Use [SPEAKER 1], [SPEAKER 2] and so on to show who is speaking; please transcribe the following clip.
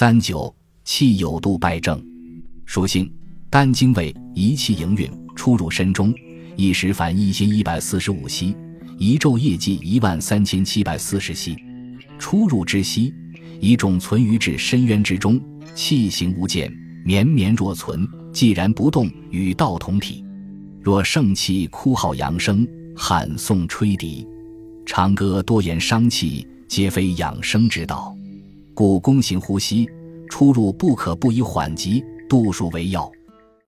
[SPEAKER 1] 三九气有度败症，属性肝经胃，一气营运，出入身中，一时凡一心一百四十五息，一昼夜计一万三千七百四十息。出入之息，一种存于至深渊之中，气行无间，绵绵若存，既然不动，与道同体。若盛气哭号扬声，喊诵吹笛，长歌多言伤气，皆非养生之道。故弓形呼吸，出入不可不以缓急度数为要。